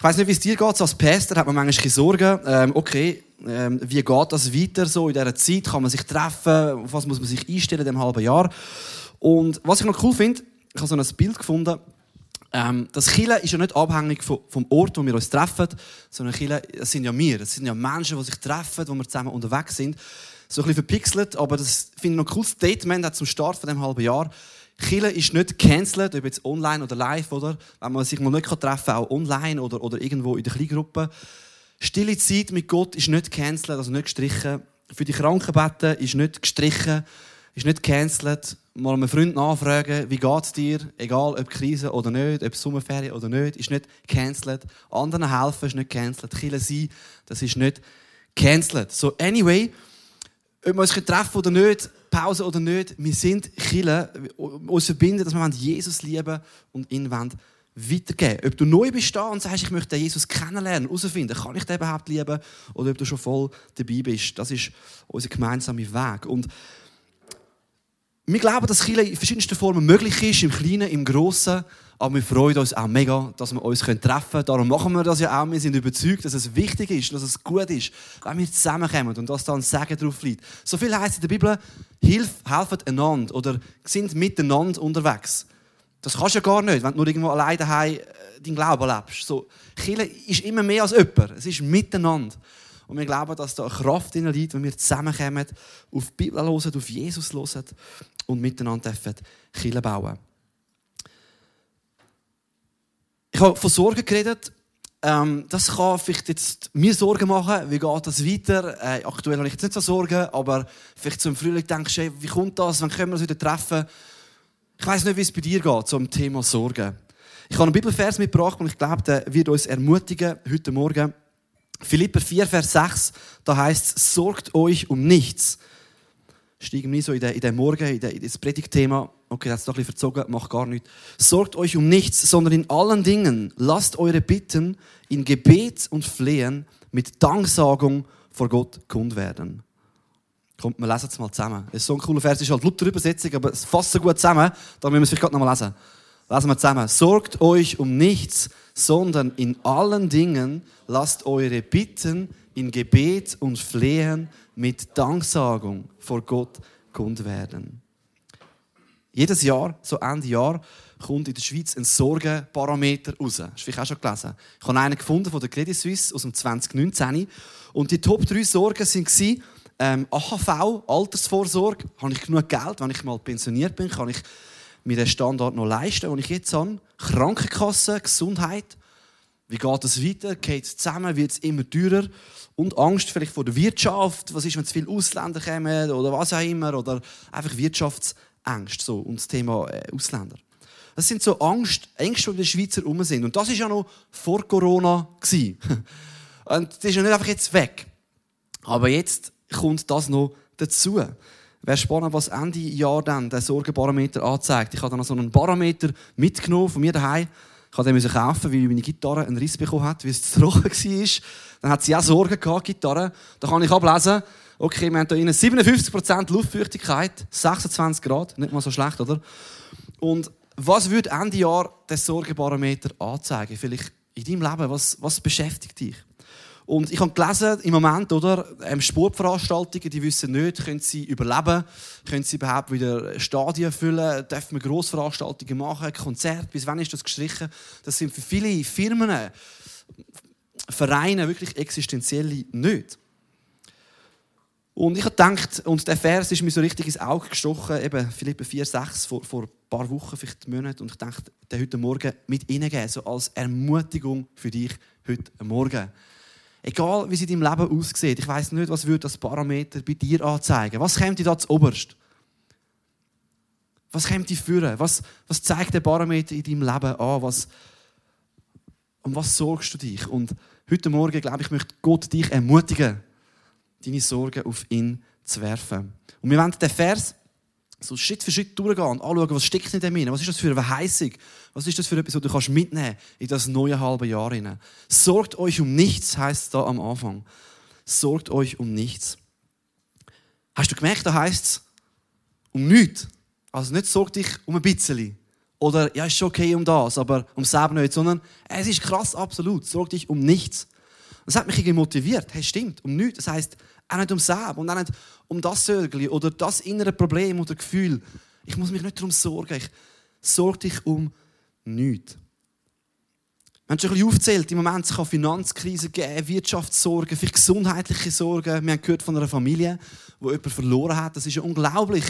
Ich weiß nicht, wie es dir geht. Als Pastor hat man manchmal Sorgen. Ähm, okay, ähm, wie geht das weiter so in dieser Zeit? Kann man sich treffen? Auf was muss man sich einstellen in diesem halben Jahr? Und was ich noch cool finde, ich habe so ein Bild gefunden. Ähm, das Chile ist ja nicht abhängig vom, vom Ort, wo wir uns treffen, sondern Chile, das sind ja wir. Das sind ja Menschen, die sich treffen, wo wir zusammen unterwegs sind. So ein bisschen verpixelt, aber das finde ich noch ein cooles Statement zum Start von dem halben Jahr. Chile ist nicht cancelled, ob jetzt online oder live, oder? Wenn man sich mal nicht treffen kann, auch online oder, oder irgendwo in der Kleingruppe. Stille Zeit mit Gott ist nicht cancelled, also nicht gestrichen. Für die Krankenbetten ist nicht gestrichen, ist nicht cancelled. Mal einen Freund nachfragen, wie geht es dir? Egal, ob Krise oder nicht, ob Sommerferien oder nicht, ist nicht cancelled. Anderen helfen ist nicht cancelled. Chile sein, das ist nicht cancelled. So, anyway, ob wir uns treffen oder nicht, Pause oder nicht, wir sind Chile, uns verbinden, dass wir Jesus lieben und ihn weitergeben. Ob du neu bist da und sagst, ich möchte Jesus kennenlernen, herausfinden, kann ich den überhaupt lieben, oder ob du schon voll dabei bist, das ist unser gemeinsamer Weg. Und wir glauben, dass Chile in verschiedensten Formen möglich ist, im Kleinen, im Grossen. Aber wir freuen uns auch mega, dass wir uns treffen können. Darum machen wir das ja auch. Wir sind überzeugt, dass es wichtig ist, dass es gut ist, wenn wir zusammenkommen und dass da ein Segen drauf liegt. So viel heißt in der Bibel, hilf, helfen einander oder sind miteinander unterwegs. Das kannst du ja gar nicht, wenn du nur irgendwo alleine daheim äh, deinen Glauben lebst. So, Chile ist immer mehr als jemand. Es ist miteinander. Und wir glauben, dass da eine Kraft in liegt, wenn wir zusammenkommen, auf die Bibel hören, auf Jesus hören und miteinander Kirche bauen. Ich habe von Sorgen geredet. Ähm, das kann vielleicht jetzt mir Sorgen machen. Wie geht das weiter? Äh, aktuell habe ich jetzt nicht so Sorgen, aber vielleicht zum Frühling denkst du, hey, wie kommt das? Wann können wir uns wieder treffen? Ich weiß nicht, wie es bei dir geht zum Thema Sorgen. Ich habe einen Bibelvers mitgebracht und ich glaube, der wird uns ermutigen heute Morgen. Philipper 4, Vers 6, da heißt es, sorgt euch um nichts. Steigen wir so in den, in den Morgen, in, den, in das Predigtthema. Okay, das ist doch ein bisschen verzogen, macht gar nichts. Sorgt euch um nichts, sondern in allen Dingen lasst eure Bitten in Gebet und Flehen mit Danksagung vor Gott kund werden. Kommt, wir lesen es mal zusammen. Das ist so ein cooler Vers, ist halt Luther Übersetzung, aber es fasst so gut zusammen, da müssen wir es vielleicht gerade noch mal lesen. Lesen wir zusammen. Sorgt euch um nichts, sondern in allen Dingen lasst eure Bitten in Gebet und Flehen mit Danksagung vor Gott kund werden. Jedes Jahr, so Ende Jahr, kommt in der Schweiz ein Sorgenparameter raus. Hast du vielleicht auch schon gelesen? Ich habe einen gefunden von der Credit Suisse aus dem 2019. Und die Top 3 Sorgen waren ähm, AHV, Altersvorsorge. Habe ich genug Geld, wenn ich mal pensioniert bin, kann ich mir den Standard noch leisten, den ich jetzt habe. Krankenkasse, Gesundheit. Wie geht es weiter? Geht es zusammen? Wird es immer teurer? Und Angst vielleicht vor der Wirtschaft. Was ist, wenn zu viele Ausländer kommen oder was auch immer? Oder einfach Wirtschaftsängste. So, und das Thema äh, Ausländer. Das sind so Angst, Ängste, die in der Schweizer rum sind. Und das war ja noch vor Corona. und das ist ja nicht einfach jetzt weg. Aber jetzt kommt das noch dazu. Wäre spannend, was Ende Jahr dann der Sorgenbarometer anzeigt. Ich habe dann so einen Barometer mitgenommen von mir daheim. Ich musste den kaufen, weil meine Gitarre einen Riss bekommen hat, weil es zu trocken war. Dann hat sie auch Sorgen gehabt, Gitarre. Da kann ich ablesen, okay, wir haben hier 57% Luftfeuchtigkeit, 26 Grad, nicht mal so schlecht, oder? Und was würde Ende Jahr der Sorgenbarometer anzeigen? Vielleicht in deinem Leben, was, was beschäftigt dich? Und ich habe gelesen, im Moment, oder, ähm, Sportveranstaltungen, die wissen nicht, können sie überleben, können sie überhaupt wieder Stadien füllen, dürfen wir Grossveranstaltungen machen, Konzerte, bis wann ist das gestrichen? Das sind für viele Firmen, Vereine wirklich existenzielle nicht. Und ich habe gedacht, und der Vers ist mir so richtig ins Auge gestochen, eben Philippe 4, 6, vor, vor ein paar Wochen, vielleicht Monaten, und ich dachte, der heute Morgen mit Ihnen geben, so als Ermutigung für dich heute Morgen. Egal, wie es in deinem Leben aussieht. Ich weiß nicht, was würde das Parameter bei dir anzeigen. Was kommt dir da zu oberst? Was kommt dir führen? Was, was zeigt der Parameter in deinem Leben an? Was, um was sorgst du dich? Und heute Morgen, glaube ich, möchte Gott dich ermutigen, deine Sorgen auf ihn zu werfen. Und wir wollen den Vers so Schritt für Schritt durchgehen und anschauen, was steckt in dem? Was ist das für eine Verheißung? Was ist das für etwas, was du kannst mitnehmen in das neue halbe Jahr hinein? Sorgt euch um nichts, heißt es da am Anfang. Sorgt euch um nichts. Hast du gemerkt, da heißt es um nichts. Also nicht sorg dich um ein bisschen Oder, ja, ist schon okay um das, aber um selber nicht, sondern es ist krass absolut. Sorg dich um nichts. Das hat mich irgendwie motiviert. Hey, stimmt, um nichts. Das heisst, auch nicht um selber und auch nicht um das Sorgli oder das innere Problem oder Gefühl. Ich muss mich nicht darum sorgen. Ich sorge dich um nichts. Wir haben schon ein bisschen aufgezählt, im Moment kann Finanzkrise geben, Wirtschaftssorgen, vielleicht gesundheitliche Sorgen. Wir haben gehört von einer Familie, die jemanden verloren hat. Das ist ja unglaublich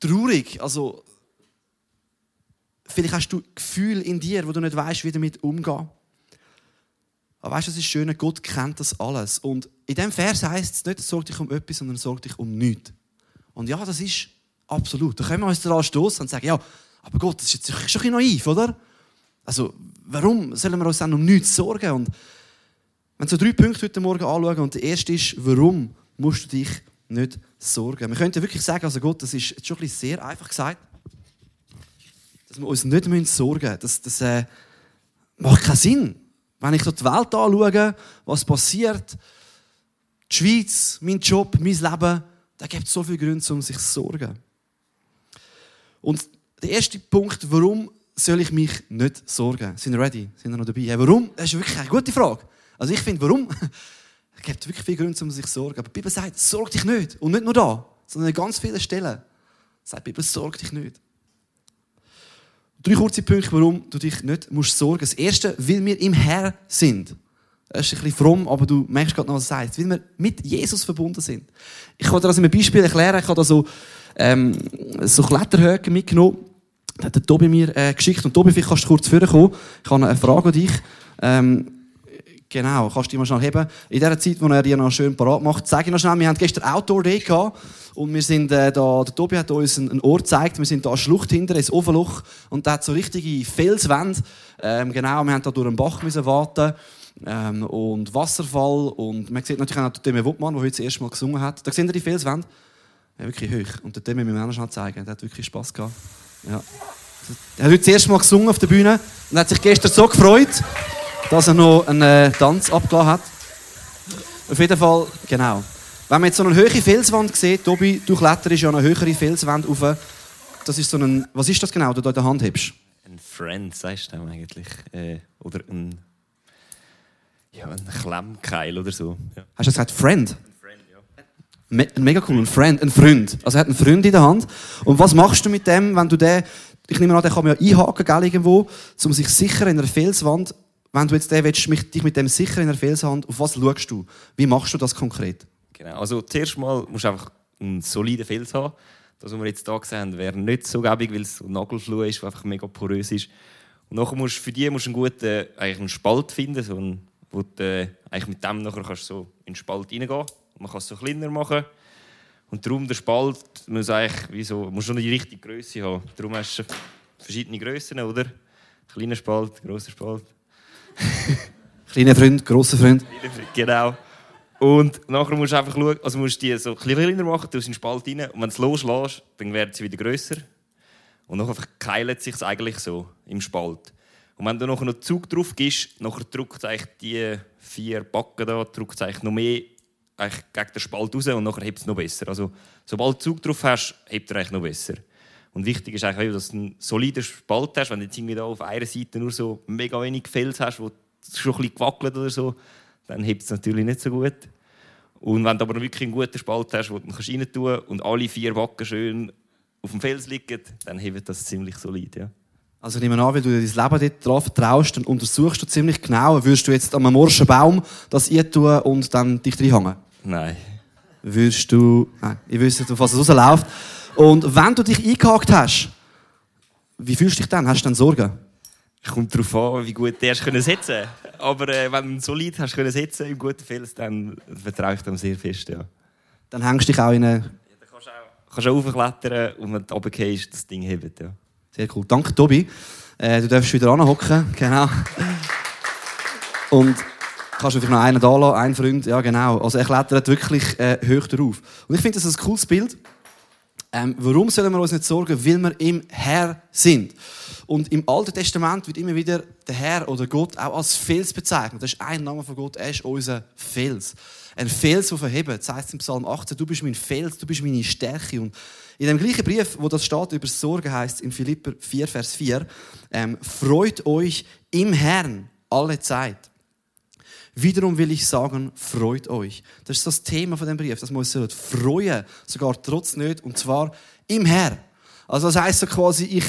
traurig. Also, vielleicht hast du Gefühle in dir, wo du nicht weißt, wie damit umgehen. Aber weißt du, das ist schön, Gott kennt das alles. Und in diesem Vers heißt es nicht, sorg dich um etwas, sondern sorg dich um nichts. Und ja, das ist absolut. Da können wir uns daran stoßen und sagen, ja, aber Gott, das ist jetzt schon ein bisschen naiv, oder? Also, warum sollen wir uns dann um nichts sorgen? Und wenn so drei Punkte heute Morgen anschauen und der erste ist, warum musst du dich nicht sorgen? Wir könnten wirklich sagen, also Gott, das ist jetzt schon ein bisschen sehr einfach gesagt, dass wir uns nicht sorgen müssen. Das, das äh, macht keinen Sinn. Wenn ich so die Welt anschaue, was passiert, die Schweiz, mein Job, mein Leben, da gibt es so viele Gründe, um sich zu sorgen. Und der erste Punkt, warum soll ich mich nicht sorgen? Sind ihr ready? Sind ihr noch dabei? Hey, warum? Das ist wirklich eine gute Frage. Also ich finde, warum? Es gibt wirklich viele Gründe, um sich zu sorgen. Aber die Bibel sagt, sorg dich nicht. Und nicht nur da, sondern an ganz vielen Stellen. Sagt die Bibel, sorg dich nicht. Drei kurze Punkte, warum du dich nicht musst sorgen musst. Das erste, weil wir im Herr sind. Das ist ein bisschen fromm, aber du merkst gerade noch, was es heißt. Weil wir mit Jesus verbunden sind. Ich kann dir das in einem Beispiel erklären. Ich habe da so, ähm, so Kletterhöcke mitgenommen. Das hat der Tobi mir äh, geschickt. Und Tobi, vielleicht kannst du kurz vorkommen. Ich habe eine Frage an dich. Ähm, Genau, kannst du die mal schnell heben. In der Zeit, wo er die noch schön parat macht, sage ich noch schnell, wir haben gestern Outdoor Day gehabt und wir sind äh, da, der Tobi hat uns einen, Ort gezeigt, wir sind da eine Schlucht hinter, ins Ofenloch und da hat so richtige Felswände. Ähm, genau, wir haben da durch einen Bach müssen warten ähm, und Wasserfall und man sieht natürlich auch den Demi Wuttmann, der heute das erste Mal gesungen hat. Da sehen ihr die Felswände? Ja, wirklich hoch. Und den Demi müssen wir auch noch schnell zeigen, der hat wirklich Spass gehabt. Ja. Er hat heute das erste Mal gesungen auf der Bühne und hat sich gestern so gefreut dass er noch einen äh, Tanz abgelassen hat. Auf jeden Fall, genau. Wenn man jetzt so eine hohe Felswand sieht, Tobi, du kletterst ja eine höhere Felswand auf. Das ist so ein, was ist das genau, du da in der Hand hast? Ein Friend, sagst du eigentlich. Äh, oder ein, ja, ein Klemmkeil oder so. Ja. Hast du gesagt Friend? Ein Friend, ja. Me ein mega cool, ein Friend, ein Freund. Also er hat einen Freund in der Hand. Und was machst du mit dem, wenn du den, ich nehme an, den kann man ja einhaken, gell, irgendwo, um sich sicher in einer Felswand wenn du jetzt den willst, dich mit dem sicher in der Felshand, auf was schaust du? Wie machst du das konkret? Genau, also zuerst mal musst du einfach einen soliden Fels haben. Das, was wir jetzt hier gesehen haben, wäre nicht so gäbig, weil es so Nagelfluh ist, einfach mega porös ist. Und nachher musst du für du einen guten eigentlich einen Spalt finden, so einen, wo du äh, eigentlich mit dem nachher kannst so in den Spalt reingehen. Man kann es so kleiner machen. Und darum der Spalt muss eigentlich wie so, muss schon die richtige Größe haben. Darum hast du verschiedene Größen, oder? Kleiner Spalt, großer Spalt. Kleiner Freund, grosser Freund. Genau. Und nachher musst du einfach schauen, also musst du die so kleiner machen, du in den Spalt rein. Und wenn du es loslässt, dann werden sie wieder grösser. Und dann keilt es sich eigentlich so im Spalt. Und wenn du nachher noch Zug drauf gibst, nachher drückt es die vier Backen da, drückt es noch mehr eigentlich gegen den Spalt raus und nachher hebt es noch besser. Also, sobald du Zug drauf hast, hebt er eigentlich noch besser. Und wichtig ist eigentlich, dass du einen soliden Spalt hast. Wenn du jetzt irgendwie da auf einer Seite nur so mega wenig Fels hast, wo schon ein bisschen gewackelt oder so, dann hebt es natürlich nicht so gut. Und wenn du aber wirklich einen guten Spalt hast, wo du rein tun und alle vier Wacken schön auf dem Fels liegen, dann hebt das ziemlich solid. Ja. Also ich nehme an, weil du dein Leben dort drauf vertraust, dann untersuchst du ziemlich genau, würdest du jetzt an einem morschen Baum das tun und dann dich reinhängen? Nein. Würdest du... Nein, ich wüsste, auf was es rausläuft. Und wenn du dich eingehakt hast, wie fühlst du dich dann? Hast du dann Sorgen? Kommt darauf an, wie gut du erst setzen können. Aber äh, wenn du solid hast können setzen im guten Fels, dann vertraue ich dem sehr fest. Ja. Dann hängst du dich auch in eine... Ja, dann kannst du auch, kannst auch raufklettern und wenn du runtergehst, das Ding hebt. Ja. Sehr cool. Danke, Tobi. Äh, du darfst wieder anhocken. Genau. Und kannst du vielleicht noch einen da lassen, einen Freund. Ja, genau. Also er klettert wirklich äh, hoch drauf. Und ich finde das ein cooles Bild Ähm, warum sollen wir uns nicht sorgen? Weil wir im Herr sind. Und im Alten Testament wird immer wieder der Herr oder Gott auch als Fels bezeichnet. Das ist ein Name von Gott, er ist unser Fels. Ein Fels, der verhebt. Das heißt im Psalm 18, du bist mein Fels, du bist meine Stärke. Und in dem gleichen Brief, wo das steht über Sorge heißt in Philipper 4, Vers 4, ähm, freut euch im Herrn alle Zeit. Wiederum will ich sagen, freut euch. Das ist das Thema von dem Brief, dass wir uns freuen, sogar trotz nicht, und zwar im Herr. Also das heißt so quasi, ich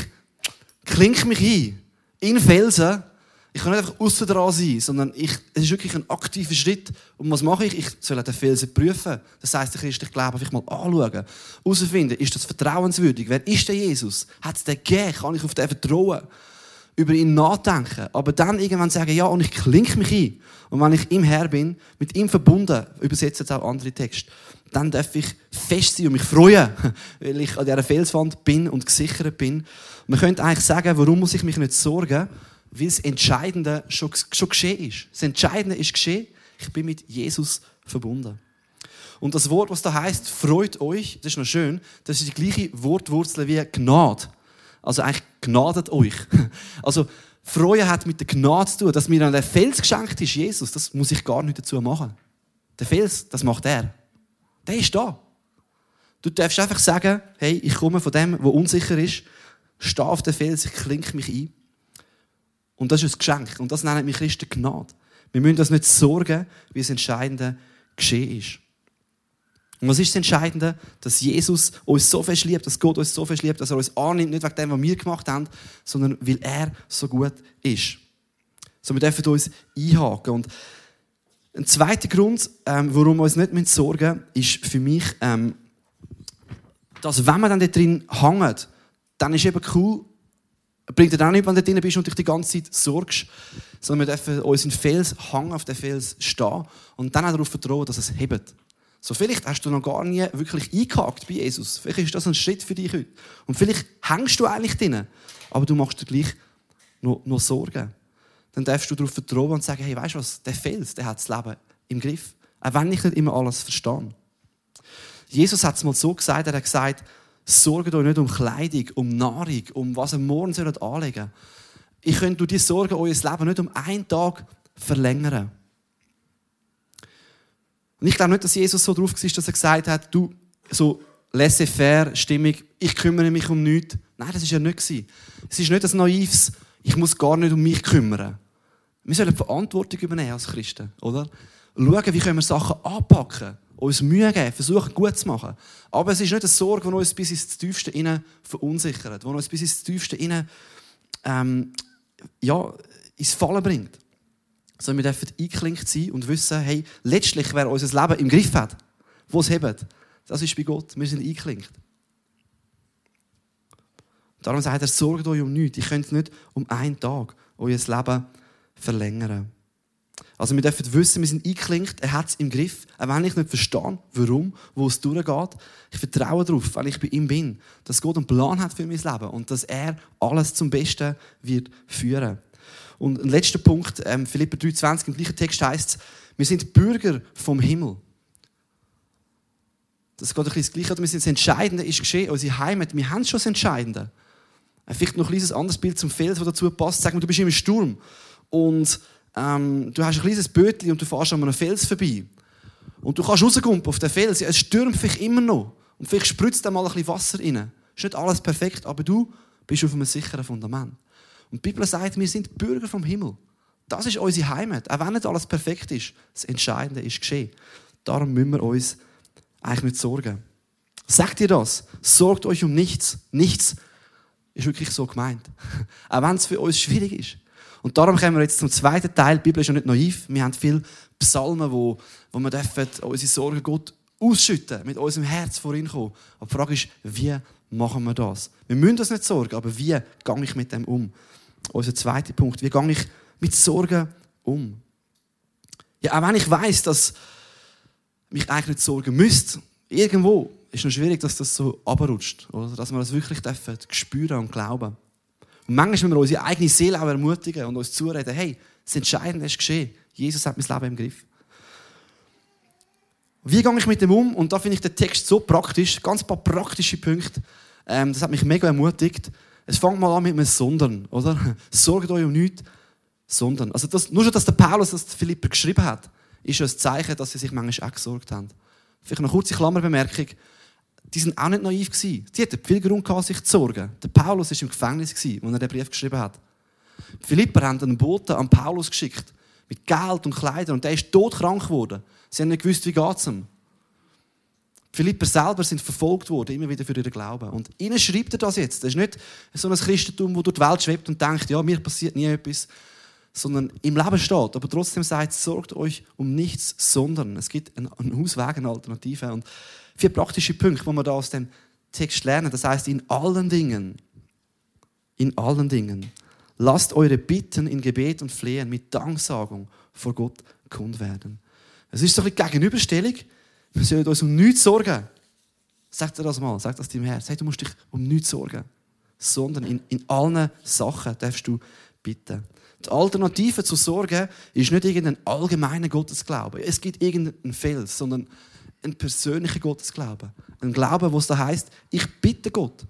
klinke mich ein in Felsen. Ich kann nicht einfach außen dran sein, sondern ich, es ist wirklich ein aktiver Schritt. Und was mache ich? Ich soll den Felsen prüfen. Das heißt, der christliche Glauben einfach mal anschauen. Herausfinden, ist das vertrauenswürdig? Wer ist der Jesus? Hat es den gegeben? Kann ich auf den vertrauen? Über ihn nachdenken, aber dann irgendwann sagen, ja, und ich klinke mich ein. Und wenn ich im Herr bin, mit ihm verbunden, übersetze jetzt auch andere Texte, dann darf ich fest sein und mich freuen, weil ich an dieser Felswand bin und gesichert bin. Man könnte eigentlich sagen, warum muss ich mich nicht sorgen? Weil das Entscheidende schon, schon geschehen ist. Das Entscheidende ist geschehen, ich bin mit Jesus verbunden. Und das Wort, was da heißt, freut euch, das ist noch schön, das ist die gleiche Wortwurzel wie Gnade. Also eigentlich gnadet euch. Also Freude hat mit der Gnade zu tun. Dass mir der Fels geschenkt ist, Jesus, das muss ich gar nicht dazu machen. Der Fels, das macht er. Der ist da. Du darfst einfach sagen, hey, ich komme von dem, wo unsicher ist, stehe auf den Fels, ich klinke mich ein. Und das ist ein Geschenk. Und das nennt mich Christen Gnade. Wir müssen uns nicht sorgen, wie das Entscheidende geschehen ist. Und was ist das Entscheidende? Dass Jesus uns so fest liebt, dass Gott uns so fest liebt, dass er uns annimmt, nicht wegen dem, was wir gemacht haben, sondern weil er so gut ist. So, wir dürfen uns einhaken. Und ein zweiter Grund, ähm, warum wir uns nicht sorgen müssen, ist für mich, ähm, dass wenn man dann da drin hängt, dann ist eben cool, bringt dir auch nicht, wenn du drin bist und dich die ganze Zeit sorgst, sondern wir dürfen uns in Fels hängen, auf den Fels stehen und dann auch darauf vertrauen, dass es hebt. So, vielleicht hast du noch gar nie wirklich eingehakt bei Jesus. Vielleicht ist das ein Schritt für dich heute. Und vielleicht hängst du eigentlich drin, aber du machst dir gleich noch, noch Sorgen. Dann darfst du darauf vertrauen und sagen, hey, weißt du was, der Fels, der hat das Leben im Griff. Auch wenn ich nicht immer alles verstehe. Jesus hat es mal so gesagt, er hat gesagt, sorgt euch nicht um Kleidung, um Nahrung, um was ihr morgen sollt anlegen Ich könnte durch diese Sorgen euer Leben nicht um einen Tag verlängern. Und ich glaube nicht, dass Jesus so drauf war, dass er gesagt hat, du, so laissez-faire Stimmung, ich kümmere mich um nichts. Nein, das war ja nicht. Es ist nicht ein naives, ich muss gar nicht um mich kümmern. Wir sollen Verantwortung übernehmen als Christen, oder? Schauen, wie können wir Sachen anpacken, uns Mühe geben, versuchen gut zu machen. Aber es ist nicht eine Sorge, die uns bis ins Tiefste innen verunsichert, die uns bis ins Tiefste innen ähm, ja, ins Fallen bringt sondern wir dürfen eingeklinkt sein und wissen, hey, letztlich, wer unser Leben im Griff hat, wo es hebt, das ist bei Gott. Wir sind eingeklinkt. Darum sagt er, sorgt euch um nichts. Ihr könnt nicht um einen Tag euer Leben verlängern. Also wir dürfen wissen, wir sind eingeklinkt, er hat es im Griff. Auch wenn ich nicht verstehe, warum, wo es durchgeht. Ich vertraue darauf, weil ich bei ihm bin, dass Gott einen Plan hat für mein Leben und dass er alles zum Besten wird führen. Und ein letzter Punkt, ähm, Philipper 3,20 im gleichen Text heißt es, wir sind Bürger vom Himmel. Das geht ein bisschen das Gleiche. Wir sind das Entscheidende ist geschehen, unsere Heimat. Wir haben schon das Entscheidende. Äh, vielleicht noch ein kleines anderes Bild zum Fels, das dazu passt. Sag mal, du bist im Sturm und ähm, du hast ein kleines Bötchen und du fährst an einem Fels vorbei. Und du kannst rauskommen auf den Fels. Ja, es stürmt vielleicht immer noch. Und vielleicht spritzt da mal ein bisschen Wasser rein. Ist nicht alles perfekt, aber du bist auf einem sicheren Fundament. Und die Bibel sagt, wir sind Bürger vom Himmel. Das ist unsere Heimat. Auch wenn nicht alles perfekt ist, das Entscheidende ist geschehen. Darum müssen wir uns eigentlich nicht sorgen. Sagt ihr das? Sorgt euch um nichts. Nichts ist wirklich so gemeint. Auch wenn es für uns schwierig ist. Und darum kommen wir jetzt zum zweiten Teil. Die Bibel ist ja nicht naiv. Wir haben viele Psalmen, wo, wo wir dürfen unsere Sorgen Gott ausschütten, mit unserem Herz vor ihn kommen. Aber die Frage ist, wie machen wir das? Wir müssen uns nicht sorgen, aber wie gehe ich mit dem um? Unser zweiter Punkt. Wie gehe ich mit Sorgen um? Ja, auch wenn ich weiß, dass mich eigentlich nicht sorgen müsste, irgendwo ist es noch schwierig, dass das so abrutscht, oder? Dass wir das wirklich dürfen spüren und glauben. Und manchmal müssen wir unsere eigene Seele auch ermutigen und uns zureden, hey, das Entscheidende ist geschehen. Jesus hat mein Leben im Griff. Wie gehe ich mit dem um? Und da finde ich den Text so praktisch, ganz paar praktische Punkte. Ähm, das hat mich mega ermutigt. Es fängt mal an mit einem Sondern, oder? Sorgt euch um nichts, sondern. Also das, nur schon, dass der Paulus das Philipper geschrieben hat, ist schon ein Zeichen, dass sie sich manchmal auch gesorgt haben. Vielleicht noch eine kurze Klammerbemerkung. Die sind auch nicht naiv gewesen. Sie hatten viel Grund sich zu sorgen. Der Paulus war im Gefängnis, als er den Brief geschrieben hat. Die Philipper haben einen Boten an Paulus geschickt. Mit Geld und Kleidern. Und der ist todkrank geworden. Sie haben nicht gewusst, wie es ihm. Philipper selber sind verfolgt worden, immer wieder für ihren Glauben. Und ihnen schreibt er das jetzt. Das ist nicht so ein Christentum, das durch die Welt schwebt und denkt, ja, mir passiert nie etwas, sondern im Leben steht. Aber trotzdem sagt, sorgt euch um nichts, sondern es gibt einen Ausweg, eine Alternative. Und vier praktische Punkte, die wir da aus dem Text lernen. Das heißt, in allen Dingen, in allen Dingen, lasst eure Bitten in Gebet und Flehen mit Danksagung vor Gott kund werden. Es ist so ein bisschen Gegenüberstellung. Wir sollen uns um nichts sorgen. Sag dir das mal, sag das deinem Herz. Hey, du musst dich um nichts sorgen. Sondern in, in allen Sachen darfst du bitten. Die Alternative zur Sorge ist nicht irgendein allgemeiner Gottesglaube. Es gibt irgendeinen Fels, sondern ein persönlicher Gottesglaube. Ein Glaube, wo es da heißt, ich bitte Gott.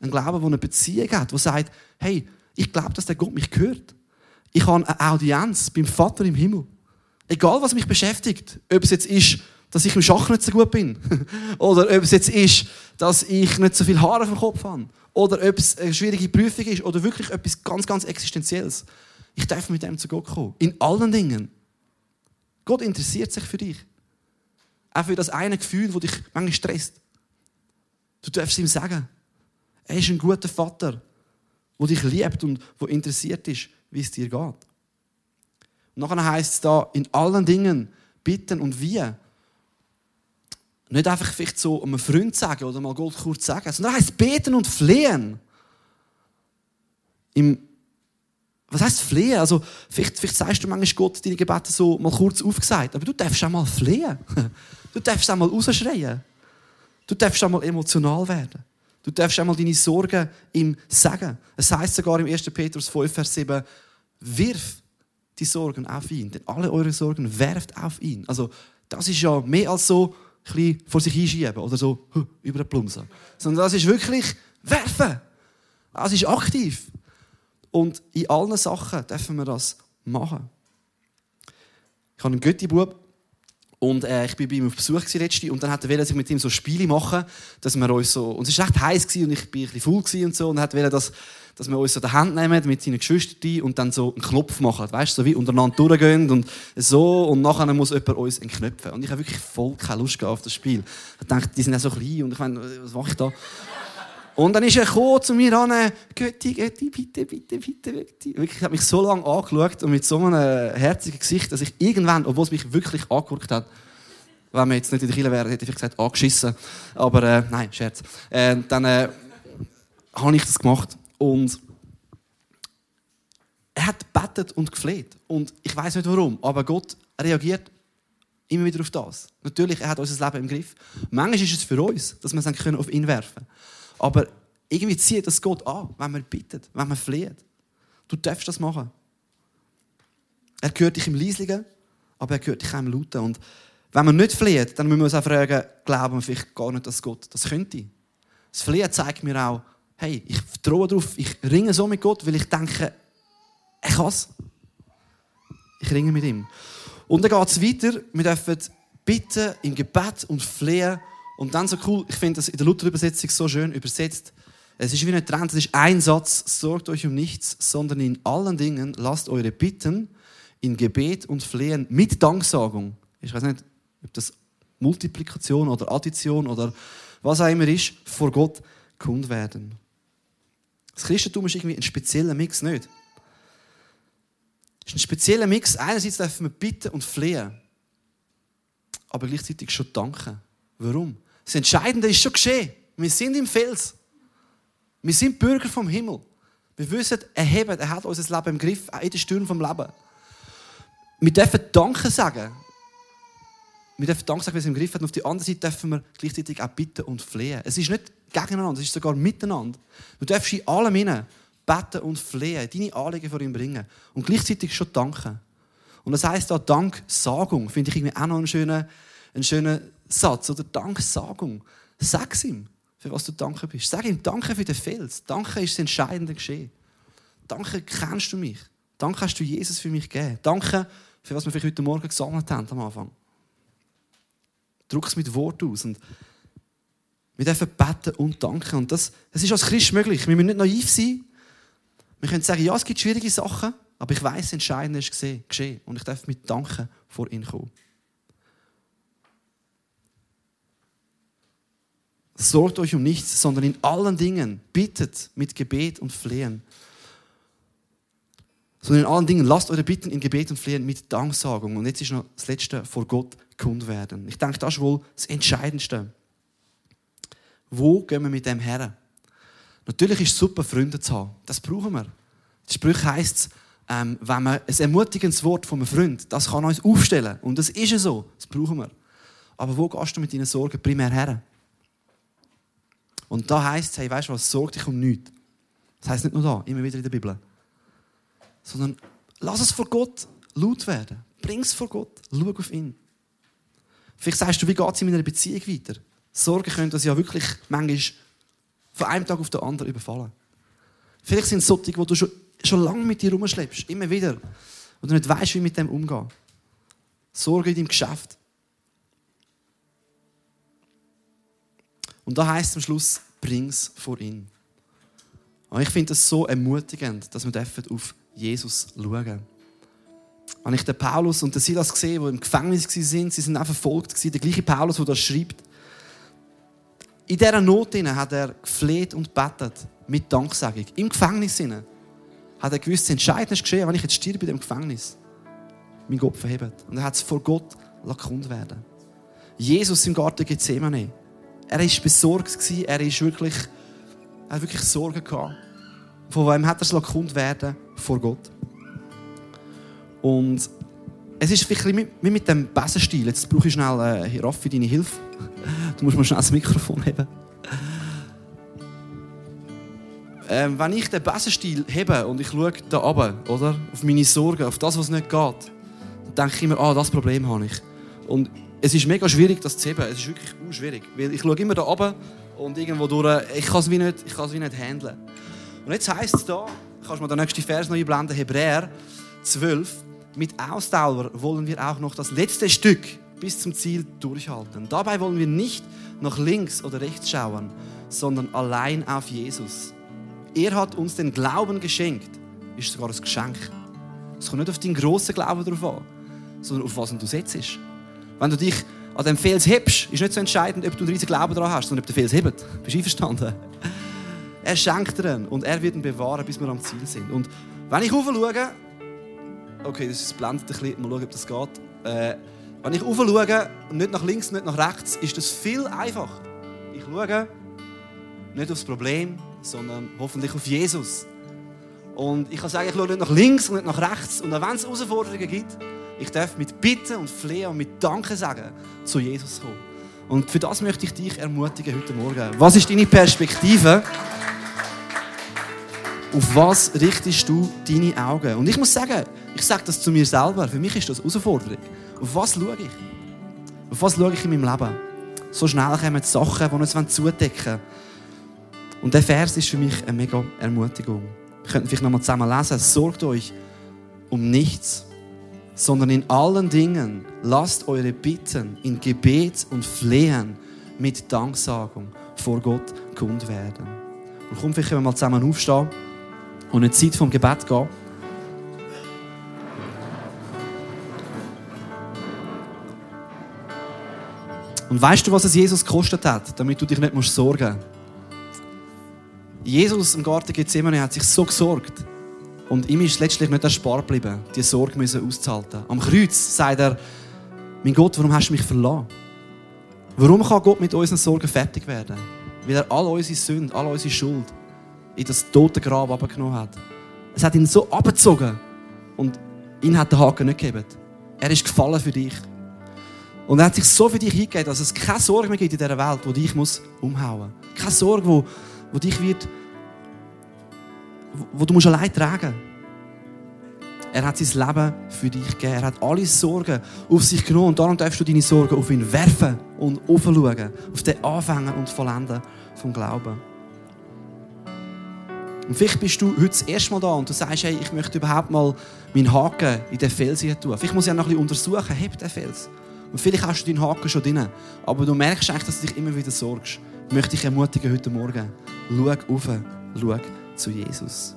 Ein Glaube, wo eine Beziehung hat, wo sagt, hey, ich glaube, dass der Gott mich hört. Ich habe eine Audienz beim Vater im Himmel. Egal, was mich beschäftigt. Ob es jetzt ist, dass ich im Schach nicht so gut bin. Oder ob es jetzt ist, dass ich nicht so viel Haare auf dem Kopf habe. Oder ob es eine schwierige Prüfung ist. Oder wirklich etwas ganz, ganz Existenzielles. Ich darf mit dem zu Gott kommen. In allen Dingen. Gott interessiert sich für dich. Auch für das eine Gefühl, das dich manchmal stresst. Du darfst ihm sagen, er ist ein guter Vater, der dich liebt und der interessiert ist, wie es dir geht. Und nachher heißt es da, in allen Dingen bitten und wie. Nicht einfach vielleicht so einem Freund sagen oder mal Gott kurz sagen, sondern heißt beten und flehen. Im was heißt flehen? Also, vielleicht, vielleicht sagst du manchmal Gott deine Gebete so mal kurz aufgesagt, aber du darfst auch mal flehen. Du darfst auch mal rausschreien. Du darfst auch mal emotional werden. Du darfst auch mal deine Sorgen ihm sagen. Es heißt sogar im 1. Petrus 5, Vers 7, wirf die Sorgen auf ihn. Denn alle eure Sorgen werft auf ihn. Also, das ist ja mehr als so bisschen vor sich hinschieben oder so über den Plumsen. Sondern das ist wirklich werfen. Das ist aktiv. Und in allen Sachen dürfen wir das machen. Ich habe einen Götti-Bub und äh, ich war bei ihm auf Besuch letzte und dann hat er sich mit ihm so Spiele machen, dass wir uns so und es war echt heiß und ich war ein bisschen faul und so und er wollte, dass, wir uns so die Hand nehmen mit seinen Geschwistern und dann so einen Knopf machen, weißt du, so wie untereinander durchgehen und so und nachher muss jemand uns entknöpfen und ich habe wirklich voll keine Lust auf das Spiel. Ich dachte, die sind ja so klein und ich meine, was mache ich da? Und dann ist er zu mir an, Götti, Götti, bitte, bitte, bitte, Götti. Wirklich, ich habe mich so lange angeschaut und mit so einem herzigen Gesicht, dass ich irgendwann, obwohl es mich wirklich angeguckt hat, wenn wir jetzt nicht in der Kille wären, hätte ich gesagt, angeschissen. Aber äh, nein, Scherz. Äh, dann äh, habe ich das gemacht. Und er hat gebetet und gefleht. Und ich weiß nicht warum, aber Gott reagiert immer wieder auf das. Natürlich, er hat unser Leben im Griff. Manchmal ist es für uns, dass wir es auf ihn werfen können. Aber irgendwie zieht das Gott an, wenn man bittet, wenn man fleht. Du darfst das machen. Er gehört dich im Leislichen, aber er gehört dich auch im Lauten. Und wenn man nicht fleht, dann müssen wir uns auch fragen, glauben wir vielleicht gar nicht, dass Gott das könnte. Das Flehen zeigt mir auch, hey, ich vertraue darauf, ich ringe so mit Gott, weil ich denke, er kann es. Ich ringe mit ihm. Und dann geht es weiter. Wir dürfen bitten im Gebet und flehen und dann so cool, ich finde das in der Luther-Übersetzung so schön übersetzt. Es ist wie ein Trend, es ist ein Satz, sorgt euch um nichts, sondern in allen Dingen lasst eure Bitten in Gebet und Flehen mit Danksagung. Ich weiß nicht, ob das Multiplikation oder Addition oder was auch immer ist, vor Gott kund werden. Das Christentum ist irgendwie ein spezieller Mix, nicht? Es ist ein spezieller Mix. Einerseits dürfen wir bitten und flehen, aber gleichzeitig schon danken. Warum? Das Entscheidende ist schon geschehen. Wir sind im Fels. Wir sind Bürger vom Himmel. Wir wissen, er, hebt, er hat unser Leben im Griff, auch in den Stürmen vom Leben. Wir dürfen Danke sagen. Wir dürfen Danke sagen, wenn es im Griff hat. Und auf der anderen Seite dürfen wir gleichzeitig auch bitten und flehen. Es ist nicht gegeneinander, es ist sogar miteinander. Du darfst in allem hinein beten und flehen, deine Anliegen vor ihm bringen. Und gleichzeitig schon danken. Und das heisst da Danksagung, finde ich irgendwie auch noch einen schönen einen schönen Satz oder Danksagung. Sag es ihm, für was du dankbar bist. Sag ihm Danke für den Fels. Danke ist das entscheidende Geschehen. Danke kennst du mich. Danke hast du Jesus für mich gegeben. Danke für was wir vielleicht heute Morgen gesammelt haben am Anfang. Druck es mit Wort aus. Und wir dürfen beten und danken. Und das, das ist als Christ möglich. Wir müssen nicht naiv sein. Wir können sagen, ja, es gibt schwierige Sachen, aber ich weiß, das Entscheidende ist geschehen. Und ich darf mit Danken vor ihn kommen. Sorgt euch um nichts, sondern in allen Dingen bittet mit Gebet und Flehen. Sondern in allen Dingen lasst eure Bitten in Gebet und Flehen mit Danksagung. Und jetzt ist noch das Letzte, vor Gott kund werden. Ich denke, das ist wohl das Entscheidendste. Wo gehen wir mit dem her? Natürlich ist es super, Freunde zu haben. Das brauchen wir. Die Sprüche heisst, ähm, wenn man ein ermutigendes Wort von einem Freund, das kann uns aufstellen. Und das ist so. Das brauchen wir. Aber wo gehst du mit deinen Sorgen primär her? Und da heisst es, hey, weißt du was, sorg dich um nichts. Das heisst nicht nur da, immer wieder in der Bibel. Sondern lass es vor Gott laut werden. Bring es vor Gott. Schau auf ihn. Vielleicht sagst du, wie geht es in meiner Beziehung weiter? Sorgen können das ja wirklich manchmal von einem Tag auf den anderen überfallen. Vielleicht sind es solche, die du schon, schon lange mit dir rumschleppst, immer wieder, und du nicht weißt, wie mit dem umgehen. Sorge in deinem Geschäft. Und da heißt es am Schluss, bring's vor ihn. Und ich finde das so ermutigend, dass wir auf Jesus schauen dürfen. Habe ich den Paulus und den Silas gesehen, die im Gefängnis waren, sie sind auch verfolgt, der gleiche Paulus, der das schreibt. In dieser Not hat er gefleht und betet mit Danksagung. Im Gefängnis hat er gewusst, das Entscheidende ist geschehen, wenn ich jetzt stirbe in dem Gefängnis. Mein Gott verhebt. Und er hat es vor Gott kund werden Jesus im Garten Gethsemane. Er war besorgt, er ist wirklich, er hat wirklich Sorgen gehabt. Von wem hat er es kund werden? Vor Gott. Und es ist wie mit dem Besenstiel. Jetzt brauche ich schnell äh, Raffi deine Hilfe. Du musst mir schnell das Mikrofon heben. Ähm, wenn ich den Besenstiel hebe und ich schaue da runter, oder? Auf meine Sorgen, auf das, was nicht geht, dann denke ich immer, ah, das Problem habe ich. Und es ist mega schwierig, das zu heben. Es ist wirklich schwierig. Weil ich schaue immer da runter und irgendwo durch, ich kann es wie nicht, ich kann es wie nicht handeln. Und jetzt heisst es da, kannst du mir den nächsten Vers noch einblenden, Hebräer 12, mit Ausdauer wollen wir auch noch das letzte Stück bis zum Ziel durchhalten. Dabei wollen wir nicht nach links oder rechts schauen, sondern allein auf Jesus. Er hat uns den Glauben geschenkt. Ist sogar ein Geschenk. Es kommt nicht auf deinen grossen Glauben drauf an, sondern auf was du setzt. Wenn du dich an dem Fels hebst, ist nicht so entscheidend, ob du einen riesigen Glauben daran hast, sondern ob der Fels hebt. Bist du einverstanden? Er schenkt dir ihn und er wird ihn bewahren, bis wir am Ziel sind. Und wenn ich schaue, okay, das blendet ein bisschen, mal schauen, ob das geht. Äh, wenn ich schaue, nicht nach links, nicht nach rechts, ist das viel einfacher. Ich schaue nicht aufs Problem, sondern hoffentlich auf Jesus. Und ich kann sagen, ich schaue nicht nach links und nicht nach rechts. Und auch wenn es Herausforderungen gibt, ich darf mit Bitten und Flehen und mit Danken sagen, zu Jesus kommen. Und für das möchte ich dich ermutigen heute Morgen. Was ist deine Perspektive? Auf was richtest du deine Augen? Und ich muss sagen, ich sage das zu mir selber. Für mich ist das eine Herausforderung. Auf was schaue ich? Auf was schaue ich in meinem Leben? So schnell kommen die Sachen, die uns zudecken wollen. Und der Vers ist für mich eine mega Ermutigung. Wir könnten vielleicht nochmal zusammen lesen. Sorgt euch um nichts, sondern in allen Dingen lasst eure Bitten in Gebet und Flehen mit Danksagung vor Gott kund werden. Und komm, vielleicht können wir mal zusammen aufstehen und eine Zeit vom Gebet gehen. Und weißt du, was es Jesus gekostet hat, damit du dich nicht musst sorgen musst? Jesus im Garten Gethsemane hat sich so gesorgt. Und ihm ist letztlich nicht erspart geblieben, die Sorge müssen auszuhalten. Am Kreuz sagt er, mein Gott, warum hast du mich verlassen? Warum kann Gott mit unseren Sorgen fertig werden? Weil er all unsere Sünden, all unsere Schuld in das tote Grab abgenommen hat. Es hat ihn so abgezogen und ihn hat der Haken nicht gegeben. Er ist gefallen für dich. Und er hat sich so für dich hingegeben, dass es keine Sorge mehr gibt in dieser Welt, die dich muss umhauen muss. Keine Sorge, wo, wo dich wird, wo, du musst allein tragen Er hat sein Leben für dich gegeben. Er hat alle Sorgen auf sich genommen. Und darum darfst du deine Sorgen auf ihn werfen und aufschauen. Auf den Anfänger und Vollender vom Glauben. Und vielleicht bist du heute das erste Mal da und du sagst, hey, ich möchte überhaupt mal meinen Haken in den Fels hier tun. Vielleicht muss ich ja noch ein bisschen untersuchen, hebt der Fels. Und vielleicht hast du deinen Haken schon drin. Aber du merkst eigentlich, dass du dich immer wieder sorgst. Ich möchte dich ermutigen heute Morgen. Schau auf, schau zu Jesus.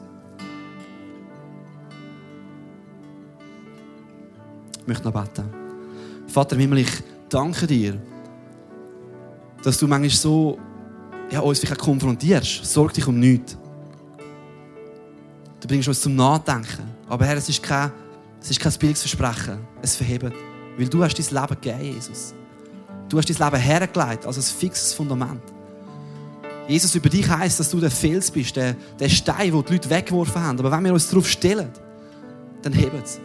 Ich möchte noch beten. Vater im Himmel, ich danke dir, dass du manchmal so ja, uns vielleicht konfrontierst. Sorg dich um nichts. Du bringst uns zum Nachdenken. Aber Herr, es ist kein, es ist kein billiges Versprechen. Es verhebt. Weil du hast dein Leben gegeben, Jesus. Du hast dein Leben hergelegt als ein fixes Fundament. Jesus, über dich heisst, dass du der Fels bist, der, der Stein, den die Leute weggeworfen haben. Aber wenn wir uns darauf stellen, dann heben sie.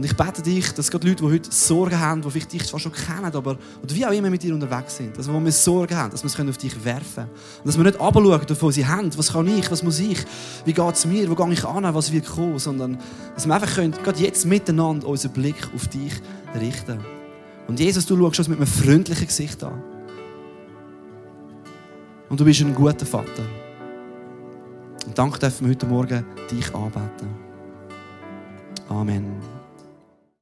Und ich bete dich, dass gerade Leute, die heute Sorgen haben, die vielleicht dich zwar schon kennen, aber oder wie auch immer mit dir unterwegs sind, dass wir, wo Sorgen haben, dass wir es auf dich werfen können. Und dass wir nicht abschauen auf unsere Hände, was kann ich, was muss ich, wie geht es mir, wo gehe ich an, was wird kommen, sondern dass wir einfach können, gerade jetzt miteinander unseren Blick auf dich richten. Und Jesus, du schaust uns mit einem freundlichen Gesicht an. Und du bist ein guter Vater. Und danke dürfen wir heute Morgen dich anbeten. Amen.